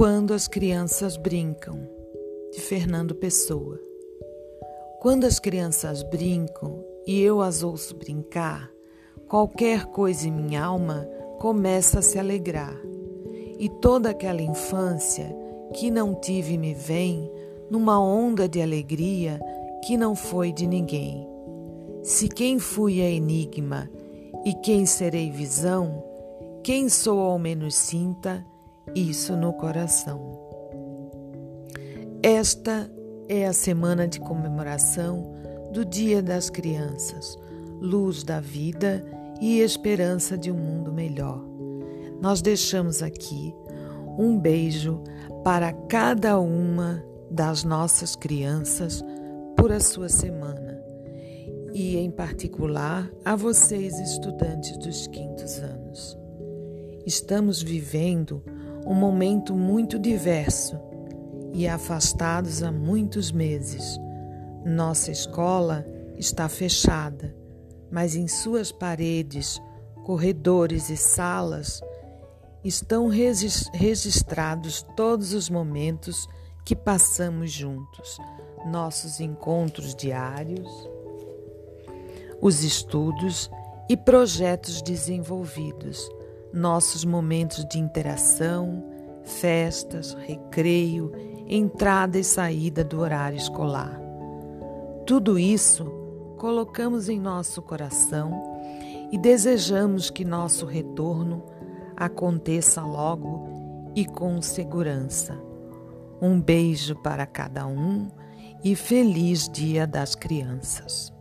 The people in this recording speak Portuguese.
Quando as crianças brincam, de Fernando Pessoa. Quando as crianças brincam e eu as ouço brincar, qualquer coisa em minha alma começa a se alegrar. E toda aquela infância que não tive me vem numa onda de alegria que não foi de ninguém. Se quem fui é enigma e quem serei visão, quem sou ao menos sinta isso no coração. Esta é a semana de comemoração do Dia das Crianças, luz da vida e esperança de um mundo melhor. Nós deixamos aqui um beijo para cada uma das nossas crianças por a sua semana e, em particular, a vocês, estudantes dos quintos anos. Estamos vivendo um momento muito diverso e afastados há muitos meses. Nossa escola está fechada, mas em suas paredes, corredores e salas estão registrados todos os momentos que passamos juntos, nossos encontros diários, os estudos e projetos desenvolvidos, nossos momentos de interação, festas, recreio, entrada e saída do horário escolar. Tudo isso colocamos em nosso coração e desejamos que nosso retorno aconteça logo e com segurança. Um beijo para cada um e feliz Dia das Crianças.